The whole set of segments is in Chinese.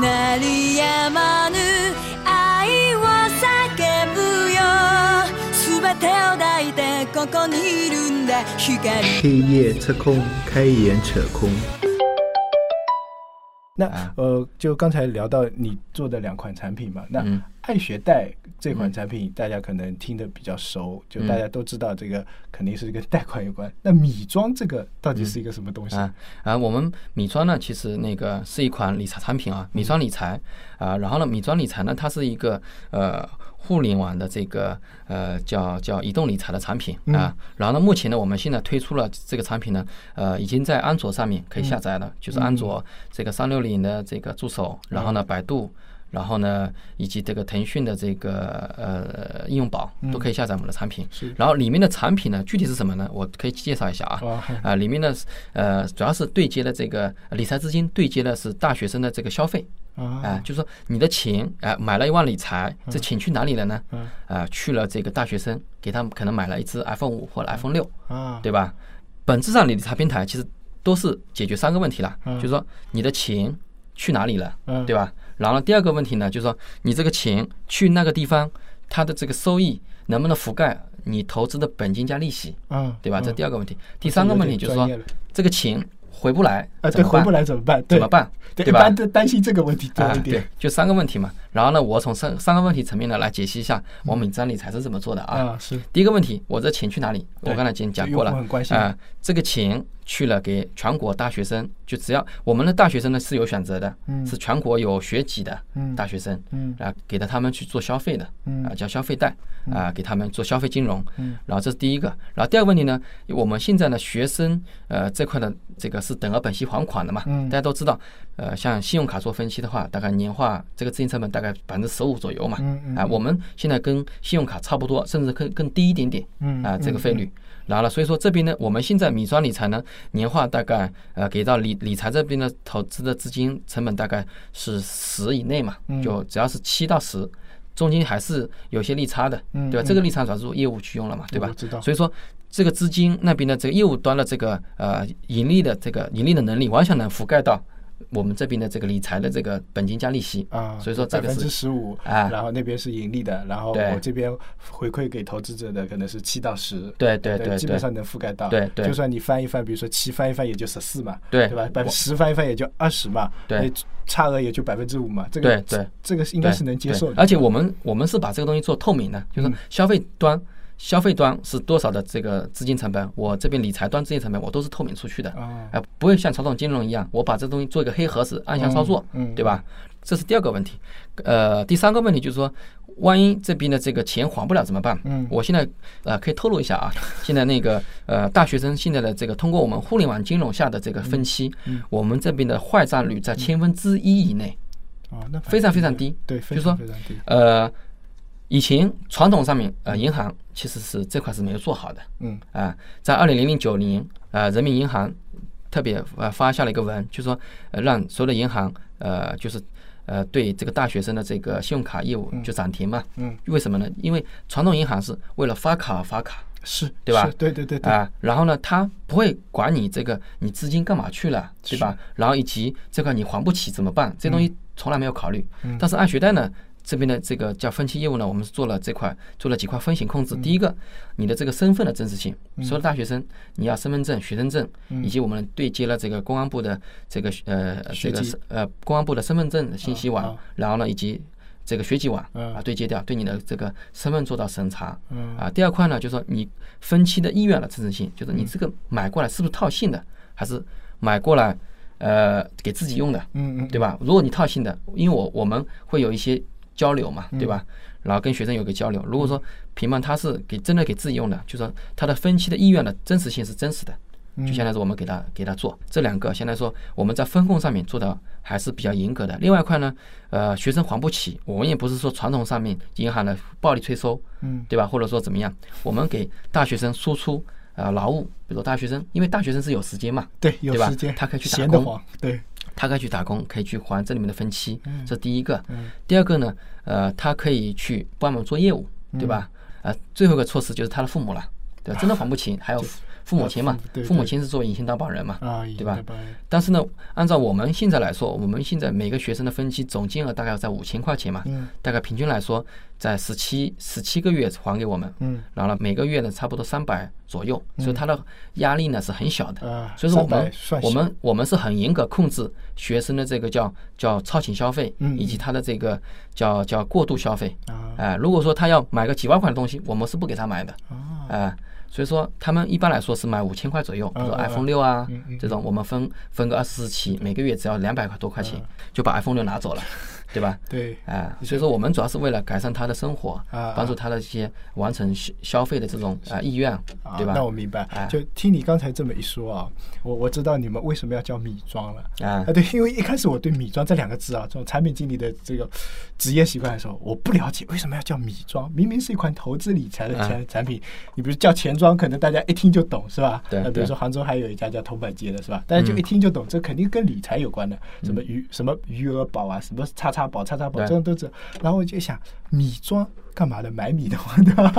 鳴り止まぬ愛を叫ぶよ全てを抱いてここにいるんだ光黑夜测空，开眼扯空。 那啊。呃，就刚才聊到你做的两款产品嘛，那嗯。爱学贷这款产品大家可能听得比较熟，就大家都知道这个肯定是跟贷款有关。那米庄这个到底是一个什么东西？啊啊，我们米庄呢，其实那个是一款理财产品啊，米庄理财。啊，然后呢，米庄理财呢，它是一个呃互联网的这个呃叫叫移动理财的产品啊，然后呢，目前呢，我们现在推出了这个产品呢，呃，已经在安卓上面可以下载了，就是安卓这个三六零的这个助手，然后呢，百度。然后呢，以及这个腾讯的这个呃应用宝都可以下载我们的产品。是然后里面的产品呢，具体是什么呢？我可以介绍一下啊。哇啊，里面呢，呃，主要是对接了这个理财资金，对接的是大学生的这个消费。啊啊，就是说你的钱，啊，买了一万理财，这钱去哪里了呢？嗯啊，去了这个大学生，给他们可能买了一只 iPhone 五或者 iPhone 六，啊，对吧？本质上，理财平台其实都是解决三个问题啦，嗯就是说你的钱去哪里了，嗯对吧？然后，第二个问题呢，就是说你这个钱去那个地方，它的这个收益能不能覆盖你投资的本金加利息，嗯，对吧？这嗯第二个问题。第三个问题就是说这个钱回不来啊，对，回不？来怎么办？怎么？办？对，一般？都担心这个问题多啊，一点对。，就三个问题嘛。然后呢，我从三三个问题层面呢来解析一下我们米张理财是怎么做的啊。啊，是第一个问题，我这钱去哪里？我刚才已经讲过了啊、这个钱去了给全国大学生，就只要我们的大学生呢是有选择的，嗯。是全国有学籍的嗯。大学生，嗯。啊，给到他们去做消费的，嗯。啊，叫消费贷，啊，给他们做消费金融，嗯。然后这是第一个，然后第二个问题呢，我们现在呢学生呃这块的这个是等额本息还款的嘛，嗯。大家都知道，呃，像信用卡做分期的话，大概年化这个资金成本大概百分之十五左右嘛，嗯嗯啊，我们现在跟信用卡差不多，甚至更更低一点点，嗯啊，这个嗯费率。然后呢，所以说这边呢，我们现在米庄理财呢，年化大概呃给到理理财这边的投资的资金成本大概是十以内嘛，嗯就只要是七到十，中间还是有些利差的，嗯对吧？这个利差主要是做业务去用了嘛，对吧？知道所以说这个资金那边的这个业务端的这个呃盈利的这个盈利的能力，完全能覆盖到我们这边的这个理财的这个本金加利息啊，所以说这百分之十五啊。然后那边是盈利的，然后我这边回馈给投资者的可能是七到十，对对对对基本上能覆盖到，对对。就算你翻一翻，比如说七翻一翻也就十四嘛，对。对吧？百分之十翻一翻也就二十嘛，对。差额也就百分之五嘛，这个对对。这个是应该是能接受而且我们我们是把这个东西做透明的，就是消费端。消费端是多少的这个资金成本，我这边理财端资金成本我都是透明出去的，啊呃，不会像传统金融一样，我把这东西做一个黑盒子暗箱操作，对吧？这是第二个问题。呃，第三个问题就是说，万一这边的这个钱还不了怎么办？嗯我现在呃可以透露一下啊，现在那个呃大学生现在的这个通过我们互联网金融下的这个分期，嗯我们这边的坏账率在千分之一以内。啊，那非常非常低对，非就是说常非常低，呃，以前传统上面呃银行其实是这块是没有做好的嗯啊、在二零零零九年呃人民银行特别呃发下了一个文，就说呃让所有的银行呃就是呃对这个大学生的这个信用卡业务就暂停嘛。嗯，为什么呢？因为传统银行是为了发卡而发卡。是，对吧对对对对，啊，然后呢，他不会管你这个你资金干嘛去了，对吧？然后以及这块你还不起怎么办？这东西从来没有考虑。嗯但是按学贷呢，这边的这个叫分期业务呢，我们是做了这块做了几块风险控制。嗯第一个，你的这个身份的真实性，所有的大学生你要身份证、学生证，以及我们对接了这个公安部的这个呃这个是呃公安部的身份证信息啊网，然后呢以及。这个学籍网嗯啊对接掉，对你的这个身份做到审查嗯啊。第二块呢，就是说你分期的意愿的真实性，就是你这个买过来是不是套现的，还是买过来呃给自己用的，嗯嗯，对吧？如果你套现的，因为我我们会有一些交流嘛，对吧？然后跟学生有个交流。如果说平板他是给真的给自己用的，就说他的分期的意愿的真实性是真实的，就相当于是我们给他给他做这两个，相当于说我们在风控上面做的还是比较严格的。另外一块呢，呃，学生还不起，我们也不是说传统上面银行的暴力催收，嗯，对吧？或者说怎么样，我们给大学生输出呃劳务，比如说大学生，因为大学生是有时间嘛，对，有时间，他可以去打工对，他可以去打工，可以去还这里面的分期，这是第一个嗯。第二个呢，呃，他可以去帮忙做业务，对吧？呃，最后一个措施就是他的父母了，对吧？真的还不起，还有父母亲嘛啊父母对，父母亲是作为隐形担保人嘛，啊，对吧？但是呢，按照我们现在来说，我们现在每个学生的分期总金额大概在五千块钱嘛，嗯。大概平均来说在十七十七个月还给我们，嗯。然后呢每个月呢差不多三百左右，所以他的压力呢是很小的。啊，所以说我们300算小。我们我们是很严格控制学生的这个叫叫超前消费，嗯以及他的这个叫叫过度消费。啊。哎、如果说他要买个几万块的东西，我们是不给他买的。啊。哎、所以说他们一般来说是买五千块左右，比如 iPhone 六啊这种，我们分分个二十四期，每个月只要两百块多块钱，嗯。就把 iPhone 六拿走了，对吧？对哎、所以说我们主要是为了改善他的生活啊，帮助他的一些完成消消费的这种啊意愿，啊，对吧那？我明白哎，就听你刚才这么一说啊，我我知道你们为什么要叫米庄了。啊啊，对，因为一开始我对米庄这两个字啊，这种产品经理的这个职业习惯的时候，我不了解为什么要叫米庄，明明是一款投资理财的啊产产品，你比如叫钱庄，可能大家一听就懂，是吧？对那比如说杭州还有一家叫铜板街的，是吧？大家就嗯一听就懂，这肯定跟理财有关的，什么余什么余额宝啊，什么叉叉宝、叉叉宝，这种都是。然后我就想，米庄干嘛的？买米的话，对吧？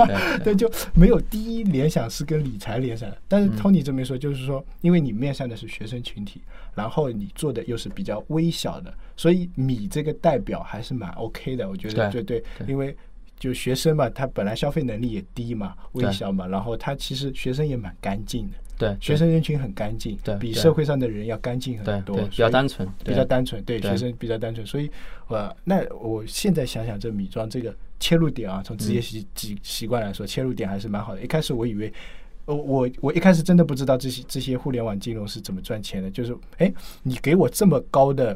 对 对，就没有第一联想是跟理财联想的。但是嗯 Tony 这么一说，就是说，因为你面向的是学生群体，然后你做的又是比较微小的，所以米这个代表还是蛮 OK 的，我觉得对对对，因为。就学生嘛，他本来消费能力也低嘛，微小嘛，然后他其实学生也蛮干净的，对，学生人群很干净，比对比社会上的人要干净很多，比较单纯，比对较单纯，对对学生比较单纯，所以呃，那我现在想想，这米庄这个切入点啊，从职嗯业习习习惯来说，切入点还是蛮好的。一开始我以为，我我我一开始真的不知道这些这些互联网金融是怎么赚钱的，就是哎，你给我这么高的。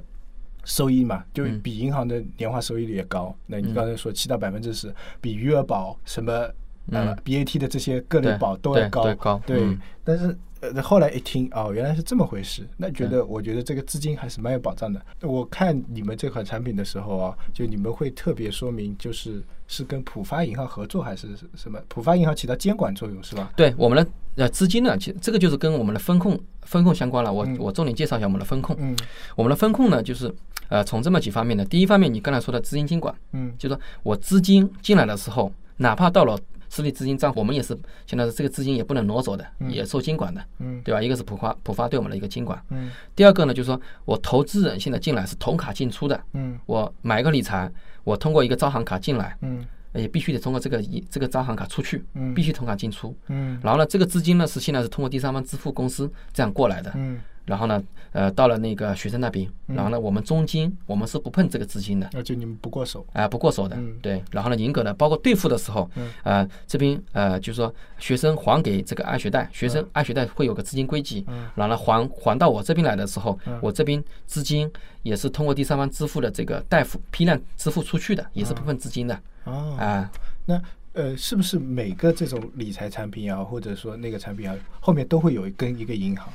收益嘛，就嗯比银行的年化收益率也高。那你嗯刚才说七到百分之十，比余额宝什么呃嗯 BAT 的这些个人保都要对高。对高对嗯但是呃后来一听哦，原来是这么回事，那觉得我觉得这个资金还是蛮有保障的。我看你们这款产品的时候啊，就你们会特别说明，就是是跟浦发银行合作还是什么？浦发银行起到监管作用是吧？对我们的呃资金呢，其实这个就是跟我们的风控风控相关了。我嗯我重点介绍一下我们的风控。嗯我们的风控呢，就是呃从这么几方面的。第一方面，你刚才说的资金监管，嗯就是说我资金进来的时候，哪怕到了私立资金账户，我们也是现在这个资金也不能挪走的，嗯也受监管的，嗯对吧？一个是浦发浦发对我们的一个监管。嗯第二个呢，就是说我投资人现在进来是同卡进出的，嗯我买一个理财，我通过一个招行卡进来，嗯也必须得通过这个一这个招行卡出去，嗯必须同卡进出。嗯然后呢，这个资金呢是现在是通过第三方支付公司这样过来的。嗯，然后呢，呃，到了那个学生那边，然后呢，我们中金我们是不碰这个资金的，那就你们不过手。啊、不过手的嗯，对。然后呢，严格的，包括兑付的时候，呃，这边呃，就是说学生还给这个爱学贷，学生爱学贷会有个资金归集，然后呢还还到我这边来的时候，我这边资金也是通过第三方支付的这个代付批量支付出去的，也是不碰资金的，哦，啊、那呃，是不是每个这种理财产品啊，或者说那个产品啊，后面都会有跟一个银行？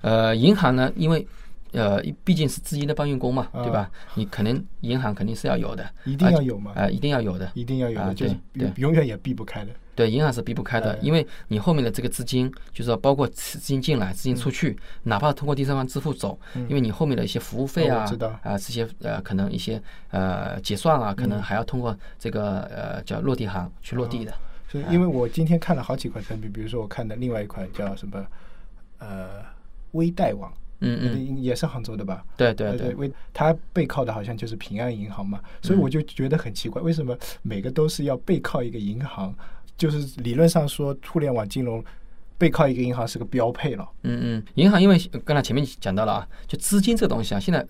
呃，银行呢，因为呃，毕竟是资金的搬运工嘛，啊对吧？你可能银行肯定是要有的，一定要有吗？呃，一定要有的。一定要有的，啊就是对对永远也避不开的。对，银行是避不开的哎，因为你后面的这个资金，就是说包括资金进来、资金出去，哪怕通过第三方支付走，因为你后面的一些服务费啊啊这些呃可能一些呃结算啊，可能还要通过这个呃叫落地行去落地的。所以，因为我今天看了好几款产品，比如说我看的另外一款叫什么，呃，微贷网，嗯嗯，也是杭州的吧？对对对，它背靠的好像就是平安银行嘛，所以我就觉得很奇怪，为什么每个都是要背靠一个银行？就是理论上说，互联网金融背靠一个银行是个标配了。嗯嗯，银行因为刚才前面讲到了啊，就资金这个东西啊，现在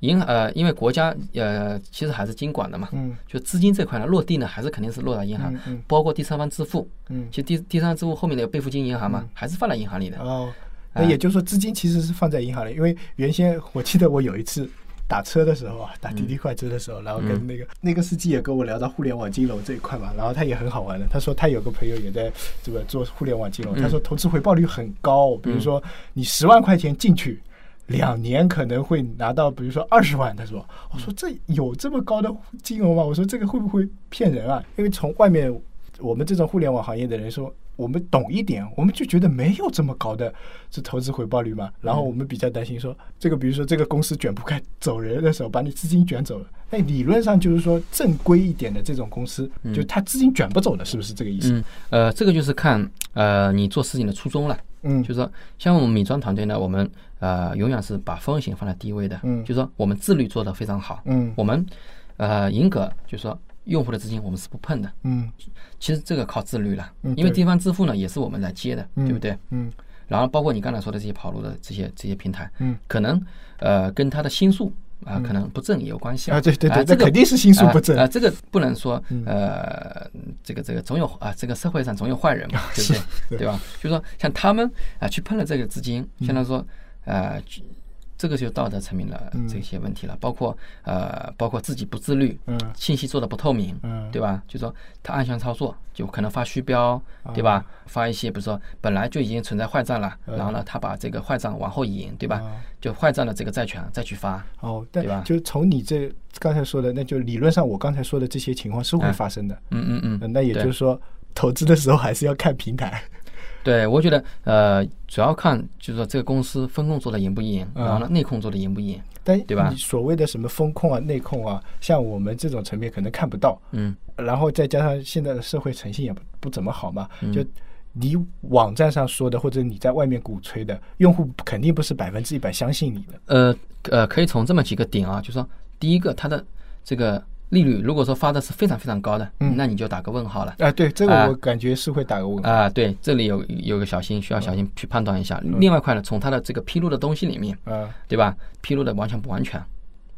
银行呃，因为国家呃其实还是监管的嘛，嗯就资金这块呢落地呢，还是肯定是落到银行嗯，嗯包括第三方支付，嗯，其实第第三方支付后面的备付金银行嘛，还是放在银行里的。哦，那也就是说资金其实是放在银行里，因为原先我记得我有一次。打车的时候啊，打滴滴快车的时候，然后跟那个、那个司机也跟我聊到互联网金融这一块嘛，然后他也很好玩的。他说他有个朋友也在这个做互联网金融，他说投资回报率很高，比如说你十万块钱进去，两年可能会拿到，比如说二十万。他说，我说这有这么高的金额吗？我说这个会不会骗人啊？因为从外面我们这种互联网行业的人说，我们懂一点，我们就觉得没有这么高的这投资回报率嘛。然后我们比较担心说，这个比如说这个公司卷不开走人的时候，把你资金卷走了。那理论上就是说正规一点的这种公司，就它资金卷不走的，是不是这个意思？嗯，呃，这个就是看呃你做事情的初衷了。嗯就是说，像我们米庄团队呢，我们呃永远是把风险放在第一位的。嗯就是说我们自律做得非常好。嗯我们呃严格就是说用户的资金我们是不碰的。嗯其实这个靠自律了嗯，因为地方支付呢也是我们来接的，嗯对不对？嗯然后包括你刚才说的这些跑路的这些这些平台，嗯可能呃跟他的心术啊、可能不正也有关系啊对对对啊这个肯定是心术不正嗯啊、啊这个不能说呃这个这个总有啊这个社会上总有坏人嘛，对不对？对对吧？就说像他们啊去碰了这个资金，嗯相当于说呃。去这个就道德层面的这些问题了，包括呃，包括自己不自律，嗯信息做的不透明，嗯对吧？就说他暗箱操作，就可能发虚标，对吧？发一些比如说本来就已经存在坏账了，然后呢，他把这个坏账往后引，对吧？就坏账的这个债权再去发，哦，对吧就从你这刚才说的，那就理论上我刚才说的这些情况是会发生的。嗯嗯嗯呃那也就是说，投资的时候还是要看平台。对，我觉得呃，主要看就是说这个公司风控做的严不严，嗯然后呢内控做的严不严，但对吧你所谓的什么风控啊、内控啊，像我们这种层面可能看不到。嗯然后再加上现在的社会诚信也不不怎么好嘛，嗯就你网站上说的，或者你在外面鼓吹的，用户肯定不是百分之一百相信你的。呃呃，可以从这么几个点啊，就说第一个，它的这个利率如果说发的是非常非常高的，嗯那你就打个问号了。啊，对，这个啊我感觉是会打个问号。啊，对，这里有有个小心，需要小心去判断一下。另外一块呢，从它的这个披露的东西里面，啊，对吧？披露的完全不完全，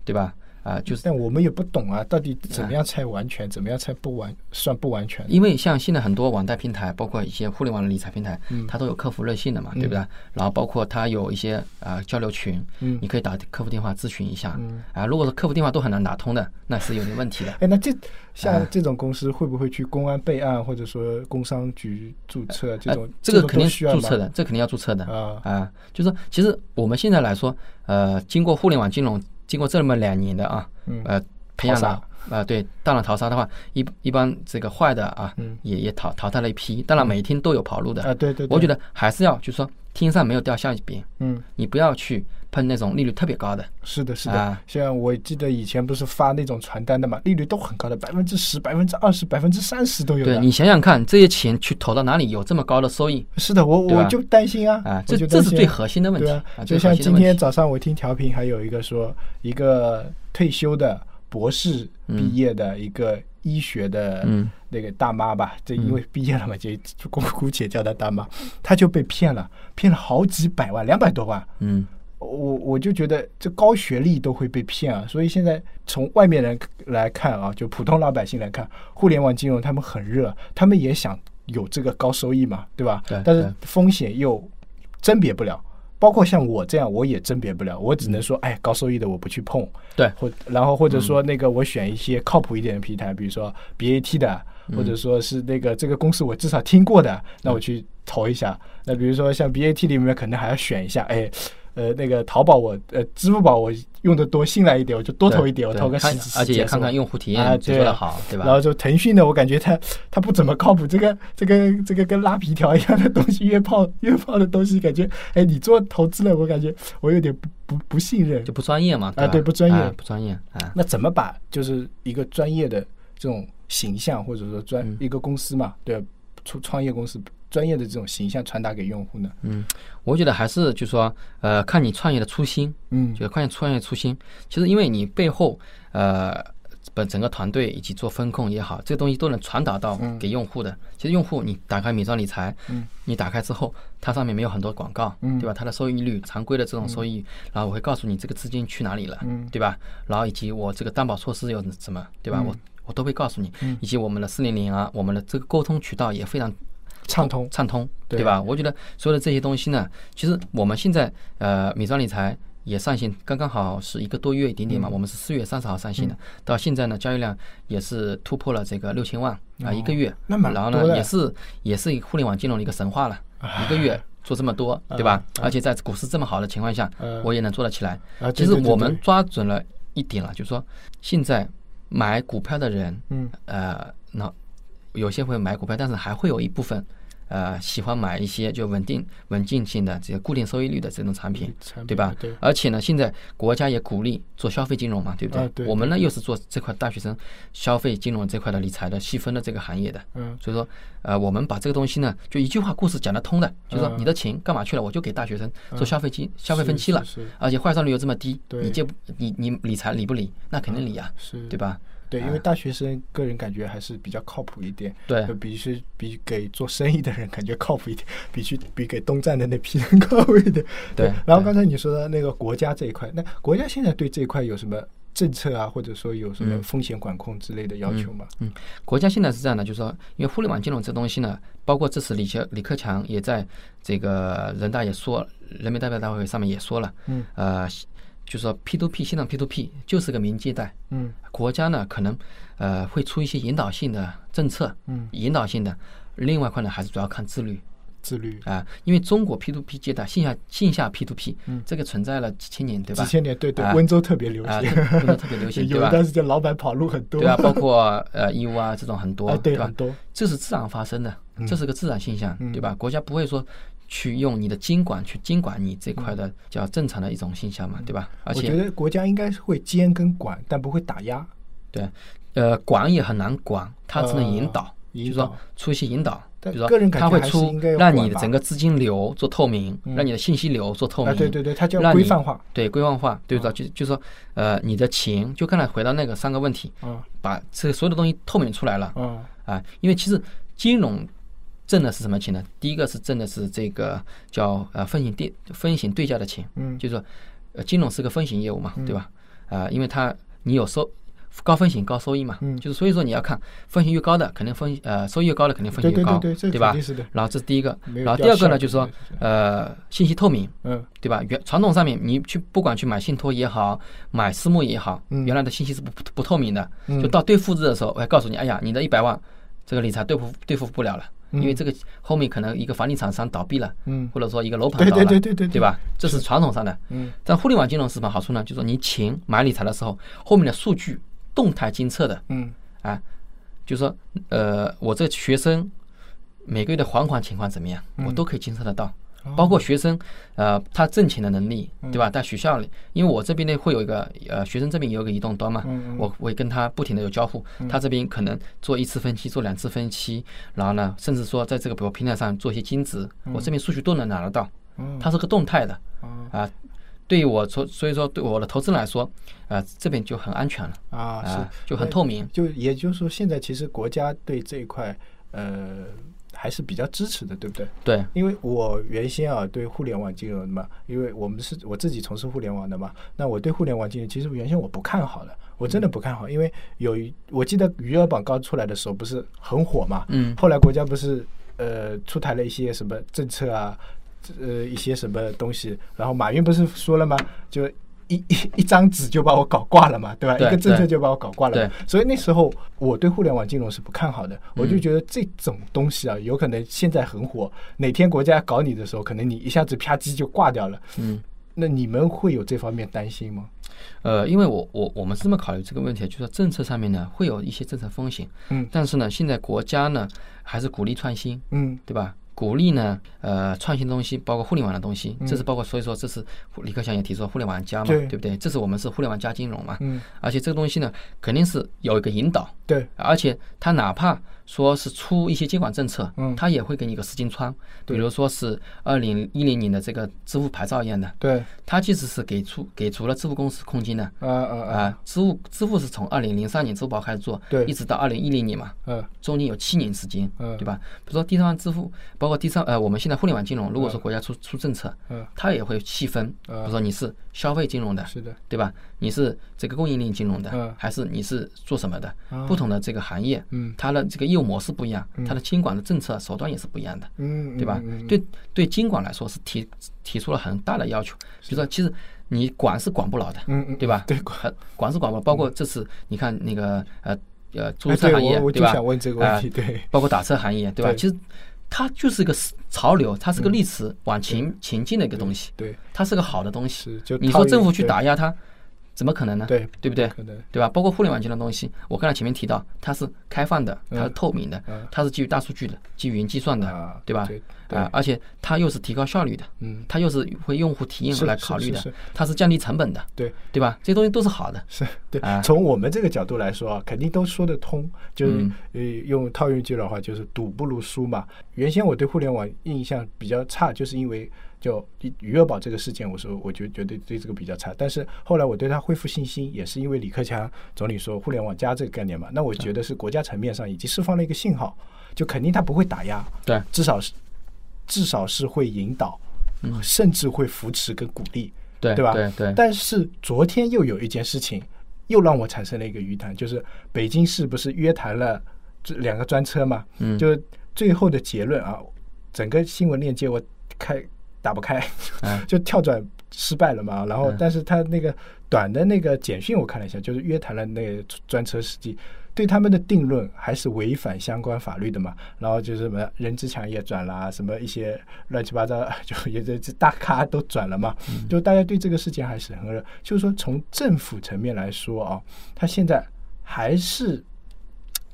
对吧？啊，就是但我们也不懂啊，到底怎么样才完全，怎么样才不完算不完全？因为像现在很多网贷平台，包括一些互联网的理财平台，嗯它都有客服热线的嘛，对不对？然后包括它有一些啊、交流群，嗯你可以打客服电话咨询一下。嗯啊，如果说客服电话都很难打通的，那是有点问题的。哎，那这像啊这种公司会不会去公安备案，或者说工商局注册这种呃？这个肯定需要注册的，这肯定要注册的啊啊。就是说，其实我们现在来说，呃，经过互联网金融，经过这么两年的啊，嗯呃，培养淘了啊，对，当然淘沙的话，一一般这个坏的啊，嗯也也淘淘汰了一批。当然每天都有跑路的啊，对对，对我觉得还是要就是说，天上没有掉馅饼，嗯。你不要去碰那种利率特别高的。是的，是的，啊像我记得以前不是发那种传单的嘛，利率都很高的，百分之十、百分之二十、百分之三十都有。对你想想看，这些钱去投到哪里有这么高的收益是的，我我就担心啊，啊？这这是最核心的问题对啊，啊，就像今天。早上我听调频，还有一个说，一个退休的博士毕业的一个医学的嗯那个大妈吧，这因为毕业了嘛，就就姑姑且叫她大妈，她就被骗了，骗了好几百万，两百多万。嗯我我就觉得这高学历都会被骗啊，所以现在从外面人来看啊，就普通老百姓来看，互联网金融他们很热，他们也想有这个高收益嘛，对吧？对但是风险又甄别不了，包括像我这样，我也甄别不了，我只能说，哎，高收益的我不去碰，对或然后或者说那个我选一些靠谱一点的平台，比如说 BAT 的，或者说是那个这个公司我至少听过的，那我去投一下。那比如说像 BAT 里面可能还要选一下，哎。呃，那个淘宝我呃，支付宝我用的多，信赖一点，我就多投一点，我投个十几，而且也看看用用户体啊验，啊做的好，对吧？然后就腾讯的，我感觉它 它不怎么靠谱，这个这个这个跟拉皮条一样的东西，约炮约炮的东西，感觉哎，你做投资了，我感觉我有点不不不信任就。不专业嘛，啊对不专业啊不专业啊。那怎么把就是一个专业的这种形象，或者说专、嗯一个公司嘛，对，创创业公司专业的这种形象传达给用户呢？嗯，我觉得还是就说，呃，看你创业的初心，嗯就是看你创业初心。其实因为你背后，呃，本整个团队以及做风控也好，这个东西都能传达到给用户的。其实用户你打开米庄理财，嗯，你打开之后，它上面没有很多广告，嗯对吧？它的收益率，常规的这种收益，然后我会告诉你这个资金去哪里了，嗯对吧？然后以及我这个担保措施有什么，对吧？嗯我我都会告诉你，嗯以及我们的四零零啊，我们的这个沟通渠道也非常畅通畅通，对对吧？我觉得所有的这些东西呢，其实我们现在呃，米庄理财也上线，刚刚好是一个多月一点点嘛。我们是四月三十号上线的，到现在呢，交易量也是突破了这个六千万啊、一个月。那么然后呢，也是也是互联网金融的一个神话了，一个月做这么多，对吧？而且在股市这么好的情况下嗯，我也能做得起来。啊，其实我们抓准了一点了，就是说现在买股票的人，嗯呃，那有些会买股票，但是还会有一部分呃喜欢买一些就稳定稳定性的这个固定收益率的这种产品，对吧？对而且呢，现在国家也鼓励做消费金融嘛，对不对？啊对我们呢又是做这块大学生消费金融这块的理财的细分的这个行业的，嗯所以说呃，我们把这个东西呢，就一句话故事讲得通的，就是说嗯你的钱干嘛去了？我就给大学生做消费金、消费分期了，而且坏账率又这么低，你借不你你理财理不理？那肯定理啊，是对吧？对，因为大学生个人感觉还是比较靠谱一点，对。就比是比给做生意的人感觉靠谱一点，比去比给东站的那批人靠谱一点。对对然后刚才你说的那个国家这一块，那国家现在对这一块有什么政策啊，或者说有什么嗯。风险管控之类的要求吗？嗯，国家现在是这样的，就是说，因为互联网金融这东西呢，包括这次李克李克强也在这个人大也说，人民代表大会上面也说了，嗯，呃，就是说 P to P 线上 P to P 就是个民借贷，嗯国家呢可能呃会出一些引导性的政策，嗯，引导性的，另外一块呢还是主要看自律自律。啊、因为中国 P to P 借贷线下线下 P to P，嗯这个存在了几千年，对吧？几千年，对对，啊温州特别流啊，行，特温州特别流行，有 对吧？一段时间老板跑路很多，对啊，包括呃义乌啊这种很多，啊，对，吧很？多，这是自然发生的，这是个自然现象，嗯对吧？国家不会说去用你的监管去监管你这块的叫正常的一种现象嘛，对吧？而且我觉得国家应该是会监跟管，但不会打压。对，呃，管也很难管，它只能引导，就是说出一些引导，比如说它会出让你的整个资金流做透明，嗯让你的信息流做透啊，明，对对对，它叫规范化。对规范化，对不对？就就说呃，你的钱，就刚才回到那个三个问题，嗯把这所有的东西透明出来了，嗯啊，因为其实金融挣的是什么钱呢？第一个是挣的是这个叫呃风险对风险对价的钱，嗯。就是说呃金融是个风险业务嘛，对吧？啊，因为它你有收高风险高收益嘛，嗯。就是所以说你要看风险越高的，肯定风呃收益越高的肯定风险越高，对对对，这吧。然后这是第一个然后第二个呢，就是说呃信息透明，嗯。对吧？原传统上面你去不管去买信托也好，买私募也好，嗯。原来的信息是不不不透明的，嗯。就到兑付日的时候，我还告诉你，哎呀，你的一百万这个理财兑付兑付不了了，因为这个后面可能一个房地产商倒闭了，嗯或者说一个楼盘对倒了，对对对对对吧？这是传统上的。嗯但互联网金融是什么好处呢？就是说你钱买理财的时候，后面的数据动态监测的嗯啊，就是说呃，我这学生每个月的还款情况怎么样，嗯我都可以监测得到。哦包括学生，呃，他挣钱的能力，嗯。对吧？在学校里，因为我这边呢会有一个，呃，学生这边有一个移动端嘛，我我会跟他不停的有交互，他这边可能做一次分期，做两次分期，然后呢，甚至说在这个比如平台上做一些兼职，我这边数据都能拿得到，嗯。它是个动态的哦。啊。对于我说，所以说对我的投资人来说，啊，这边就很安全了啊啊是，就很透明。就也就是说，现在其实国家对这一块呃还是比较支持的，对不对？对，因为我原先啊对互联网金融嘛，因为我们是我自己从事互联网的嘛，那我对互联网金融其实原先我不看好的，我真的不看好，因为有一我记得余额宝刚出来的时候不是很火嘛，嗯后来国家不是呃出台了一些什么政策啊，呃一些什么东西，然后马云不是说了吗？就一一一张纸就把我搞挂了嘛，对吧？对一个政策就把我搞挂了嘛。所以那时候我对互联网金融是不看好的，我就觉得这种东西啊，有可能现在很火，哪天国家搞你的时候，可能你一下子啪叽就挂掉了。嗯。那你们会有这方面担心吗？呃，因为我我我们是这么考虑这个问题，就是说政策上面呢会有一些政策风险，嗯但是呢，现在国家呢还是鼓励创新，嗯对吧？鼓励呢，呃，创新的东西，包括互联网的东西，嗯。这是包括，所以说这是李克强也提出了互联网加嘛，对。不对？这是我们是互联网加金融嘛，嗯，而且这个东西呢，肯定是有一个引导，对，而且他哪怕说是出一些监管政策，嗯。它也会给你一个时间窗，比如说是二零一零年的这个支付牌照一样的，对，它其实是给出给足了支付公司空间的，啊啊啊，啊，支付支付是从二零零三年支付宝开始做，对。一直到二零一零年嘛，嗯。中间有七年时间，嗯。对吧？比如说第三方支付，包括第三呃，我们现在互联网金融，如果说国家出出政策，嗯，它也会细分，比如说你是消费金融的，是的，对吧？你是这个供应链金融的嗯，还是你是做什么的啊？不同的这个行业，嗯。它的这个业务模式不一样，它的监管的政策手段也是不一样的。嗯，对吧对对，监管来说是提提出了很大的要求，比如说其实你管是管不牢的，嗯嗯，对吧？对，管管是管不牢，包括这次你看那个呃呃租车行业对吧？就想问这个问题，对，包括打车行业，对吧？其实它就是一个潮流，它是个历史往前前进的一个东西，对，它是个好的东西。是你说政府去打压它，怎么可能呢？对对不对？对吧？包括互联网金融东西，我刚才前面提到，它是开放的，它是透明的，嗯它是基于大数据的，基于云计算的，啊对吧？啊，而且它又是提高效率的，嗯它又是为用户体验来考虑的它是降低成本的，对对吧？这些东西都是好的。是对啊，从我们这个角度来说啊，肯定都说得通。就是嗯呃，用套用一句的话，就是赌不如输嘛。原先我对互联网印象比较差，就是因为就余额宝这个事件，我说我觉觉得对这个比较差。但是后来我对它恢复信心，也是因为李克强总理说互联网加这个概念嘛。那我觉得是国家层面上已经释放了一个信号，就肯定它不会打压，对，至少是至少是会引导，甚至会扶持跟鼓励。对对吧？对对但是昨天又有一件事情，又让我产生了一个疑谈，就是北京市不是约谈了这两个专车嘛？嗯就是最后的结论啊，整个新闻链接我开打不开，嗯 就跳转失败了嘛。然后嗯，但是他那个短的那个简讯我看了一下，就是约谈了那个专车司机。对他们的定论还是违反相关法律的嘛，然后就是什么任志强也转了啊，什么一些乱七八糟，就也这这大咖都转了嘛，就大家对这个事情还是很热。就是说从政府层面来说啊，他现在还是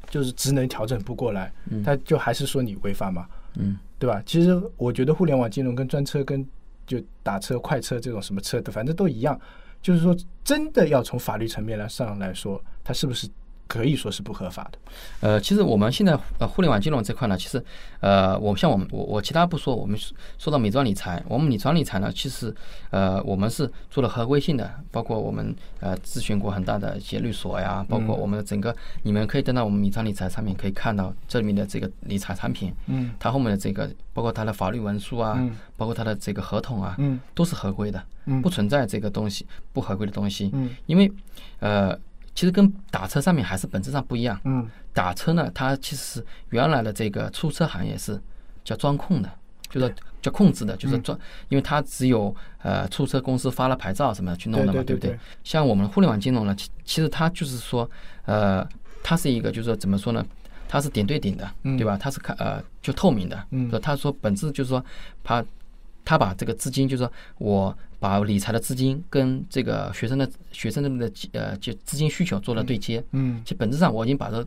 就是职能调整不过来，他就还是说你违法嘛，嗯对吧？其实我觉得互联网金融跟专车跟就打车、快车这种什么车的，反正都一样。就是说，真的要从法律层面来上来说，它是不是可以说是不合法的？呃，其实我们现在呃互联网金融这块呢，其实呃，我像我们我我其他不说，我们说到美妆理财，我们美妆理财呢，其实呃我们是做了合规性的，包括我们呃咨询过很大的一些律所呀，包括我们的整个，你们可以登到我们美妆理财上面可以看到这里面的这个理财产品，嗯。它后面的这个包括它的法律文书啊，嗯。包括它的这个合同啊，嗯。都是合规的，嗯。不存在这个东西不合规的东西，嗯。因为呃其实跟打车上面还是本质上不一样。嗯打车呢，它其实是原来的这个出车行业是叫专控的，就是叫控制的，就是专，因为它只有呃出车公司发了牌照什么去弄的嘛，对不对？像我们互联网金融呢，其其实它就是说，呃，它是一个就是说怎么说呢？它是点对点的，嗯对吧？它是看呃就透明的，嗯他说本质就是说，他他把这个资金，就是说我把理财的资金跟这个学生的学生的呃就资金需求做了对接，嗯其实本质上我已经把这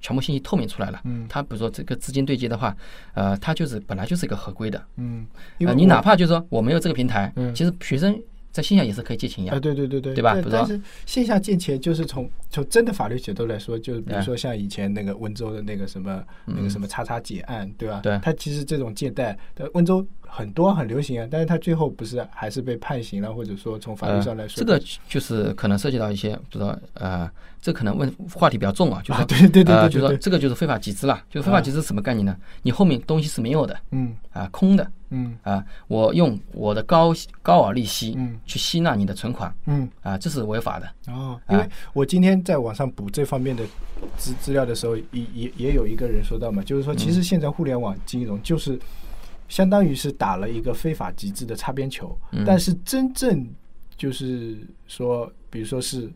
全部信息透明出来了。嗯他比如说这个资金对接的话，呃，它就是本来就是一个合规的。嗯，因呃，你哪怕就是说我没有这个平台，嗯其实学生在线下也是可以借钱呀啊，。对对对对，对吧但但是线下借钱就是从从真的法律角度来说，就是比如说像以前那个温州的那个什么、那个什么叉叉解案，对吧？嗯对它其实这种借贷，呃温州很多很流行啊，但是他最后不是还是被判刑了，或者说从法律上来说，呃这个就是可能涉及到一些，比如说呃，这可能问话题比较重啊，就是对对对就是说这个就是非法集资了。就是非法集资什么概念呢？你后面东西是没有的嗯啊，空的嗯啊，我用我的高高额利息嗯去吸纳你的存款嗯。啊，这是违法的。哦，啊因为我今天在网上补这方面的资资料的时候，也也也有一个人说到嘛，就是说，其实现在互联网金融就是相当于是打了一个非法集资的擦边球，嗯但是真正就是说，比如说是。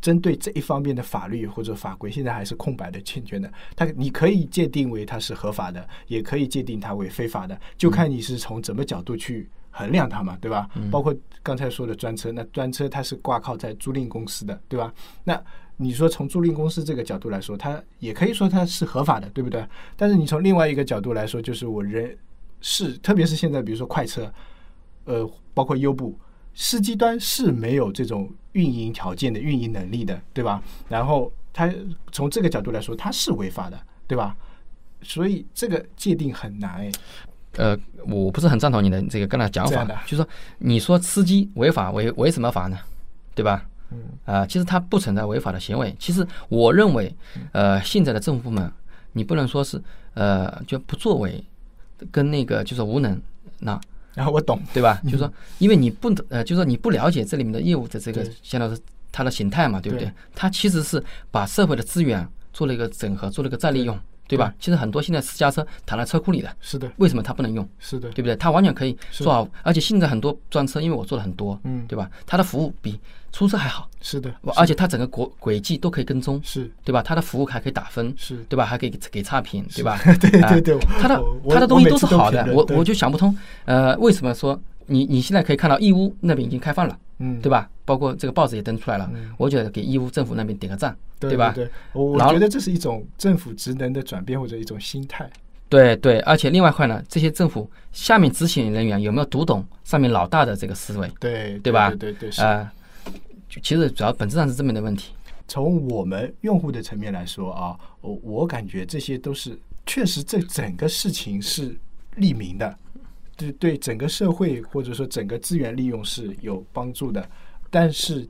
针对这一方面的法律或者法规，现在还是空白的、欠缺的。它你可以界定为它是合法的，也可以界定它为非法的，就看你是从怎么角度去衡量它嘛，对吧？包括刚才说的专车，那专车它是挂靠在租赁公司的，对吧？那你说从租赁公司这个角度来说，它也可以说它是合法的，对不对？但是你从另外一个角度来说，就是我人是，特别是现在，比如说快车，呃，包括优步，司机端是没有这种运营条件的、运营能力的，对吧？然后他从这个角度来说，他是违法的，对吧？所以这个界定很难哎。呃，我不是很赞同你的这个刚才讲法的，就是说你说司机违法违违什么法呢？对吧？嗯啊、其实它不存在违法的行为。其实我认为，呃，现在的政府部门，你不能说是呃就不作为，跟那个就是无能，那然后我懂，对吧？就是说，因为你不呃，就是说你不了解这里面的业务的这个对。相当于是它的形态嘛，对不对？对？它其实是把社会的资源做了一个整合，做了一个再利用，对吧？其实很多现在私家车躺在车库里的，是的，为什么它不能用？是的，对不对？它完全可以做好，而且现在很多专车，因为我做了很多，嗯对吧？它的服务比出租车还好，是的，而且它整个轨轨迹都可以跟踪，是对吧？它的服务还可以打分，是，对吧？还可以给给差评，对吧？对啊对对，它的它的东西都是好的我我就想不通，呃，为什么说你你现在可以看到义乌那边已经开放了，嗯，对吧？包括这个报纸也登出来了，嗯我觉得给义乌政府那边点个赞，对吧？对，我觉得这是一种政府职能的转变或者一种心态。对对，而且另外一块呢，这些政府下面执行人员有没有读懂上面老大的这个思维？对对吧对对对，是。呃，就其实主要本质上是这么的问题。从我们用户的层面来说啊，我我感觉这些都是确实这整个事情是利民的，对对整个社会或者说整个资源利用是有帮助的，但是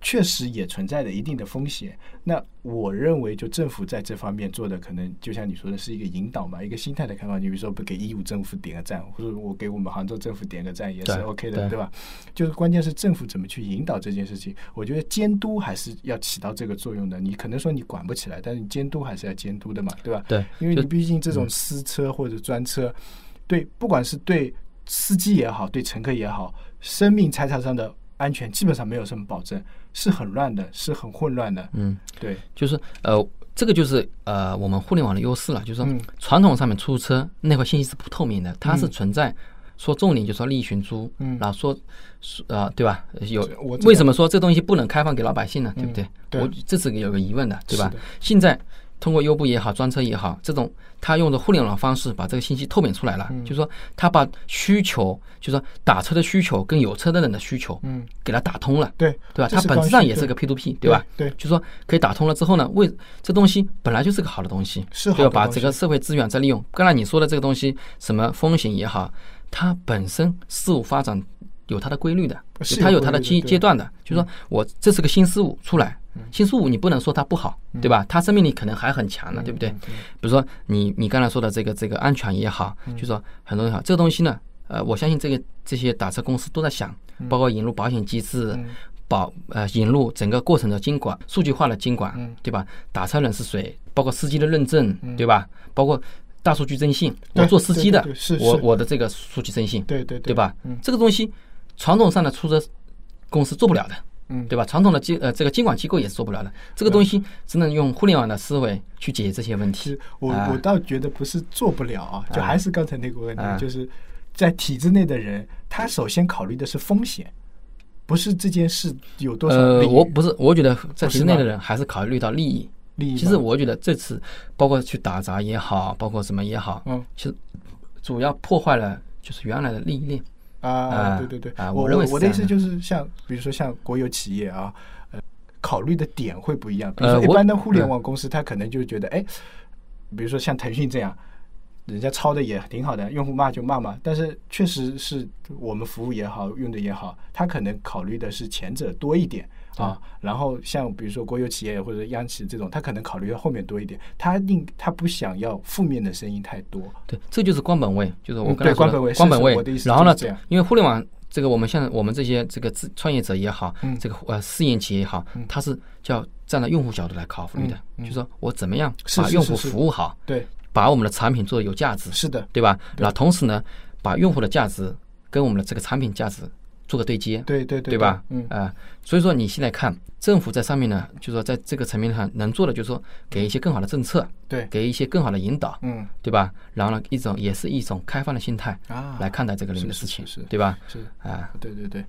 确实也存在着一定的风险。那我认为，就政府在这方面做的，可能就像你说的，是一个引导嘛，一个心态的开放。你比如说，不给义乌政府点个赞，或者我给我们杭州政府点个赞，也是 OK 的，对对吧？就是关键是政府怎么去引导这件事情。我觉得监督还是要起到这个作用的。你可能说你管不起来，但是你监督还是要监督的嘛，对吧？对，因为你毕竟这种私车或者专车，对，不管是对司机也好，对乘客也好，生命财产上的安全基本上没有什么保证，是很乱的，是很混乱的。嗯，对，就是呃，这个就是呃我们互联网的优势了，就是说嗯传统上面出租车那块信息是不透明的，它是嗯存在。说重点就说利益寻租，嗯然后说，说呃，对吧？有我为什么说这东西不能开放给老百姓呢？对不对？对我这是有个疑问的，对吧？现在通过优步也好，专车也好，这种他用的互联网方式把这个信息透明出来了，嗯就是说他把需求，就是说打车的需求跟有车的人的需求，嗯，给他打通了，对，对吧？它本质上也是个 P to P，对吧？对，就是说可以打通了之后呢，为这东西本来就是个好的东西，对吧？把是好的东西这个社会资源再利用。刚才你说的这个东西，什么风险也好，它本身事物发展有它的规律的，它有它的阶阶段的。就是说我这是个新事物出来，新事物你不能说它不好，对吧？它生命力可能还很强呢，对不对？嗯比如说你你刚才说的这个这个安全也好，就说很多也好，这个东西呢，呃，我相信这个这些打车公司都在想，包括引入保险机制，嗯保呃引入整个过程的监管，数据化的监管，嗯对吧？打车人是谁？包括司机的认证，对吧？包括大数据征信，我做司机的对对对是，我是我的这个数据征信，对对对吧嗯？这个东西传统上的出租车公司做不了的。嗯，对吧？传统的机呃这个监管机构也是做不了的，这个东西只能用互联网的思维去解决这些问题是。我啊我倒觉得不是做不了啊，就啊还是刚才那个问题啊，就是在体制内的人，他首先考虑的是风险，不是这件事有多少呃，我不是，我觉得在体制内的人还是考虑到利益。利益。其实我觉得这次包括去打砸也好，包括什么也好，嗯其实主要破坏了就是原来的利益链。啊，啊对对对，啊我我我的意思就是像，比如说像国有企业啊，呃，考虑的点会不一样。比如说一般的互联网公司，他可能就觉得，哎，比如说像腾讯这样，人家抄的也挺好的，用户骂就骂嘛。但是确实是我们服务也好，用的也好，他可能考虑的是前者多一点啊。然后像比如说国有企业或者央企这种，他可能考虑到后面多一点，他应他不想要负面的声音太多。对，这就是官本位，就是我嗯刚才说的对官本位官本位。然后呢这样，因为互联网这个我们现在我们这些这个自创业者也好，嗯。这个呃私营企业也好，它是叫站在用户角度来考虑的，就说我怎么样把用户是是是。服务好，对，把我们的产品做的有价值，是的，对吧？那同时呢，把用户的价值跟我们的这个产品价值做个对接，对对对，对吧？嗯啊、所以说你现在看政府在上面呢，就是说在这个层面上能做的，就是说给一些更好的政策，对，给一些更好的引导，嗯对吧？然后呢，一种也是一种开放的心态啊来看待这个里面的事情，是是对吧？是，啊，对对对。